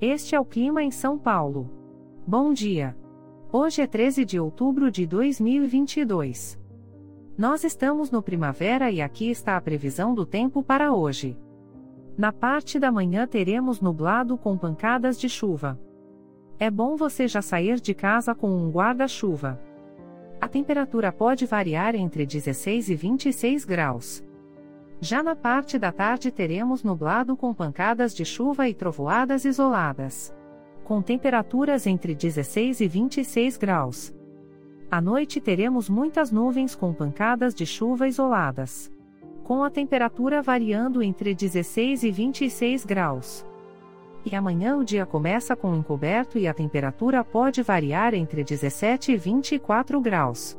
Este é o clima em São Paulo. Bom dia. Hoje é 13 de outubro de 2022. Nós estamos no primavera e aqui está a previsão do tempo para hoje. Na parte da manhã teremos nublado com pancadas de chuva. É bom você já sair de casa com um guarda-chuva. A temperatura pode variar entre 16 e 26 graus. Já na parte da tarde teremos nublado com pancadas de chuva e trovoadas isoladas. Com temperaturas entre 16 e 26 graus. À noite teremos muitas nuvens com pancadas de chuva isoladas. Com a temperatura variando entre 16 e 26 graus. E amanhã o dia começa com encoberto e a temperatura pode variar entre 17 e 24 graus.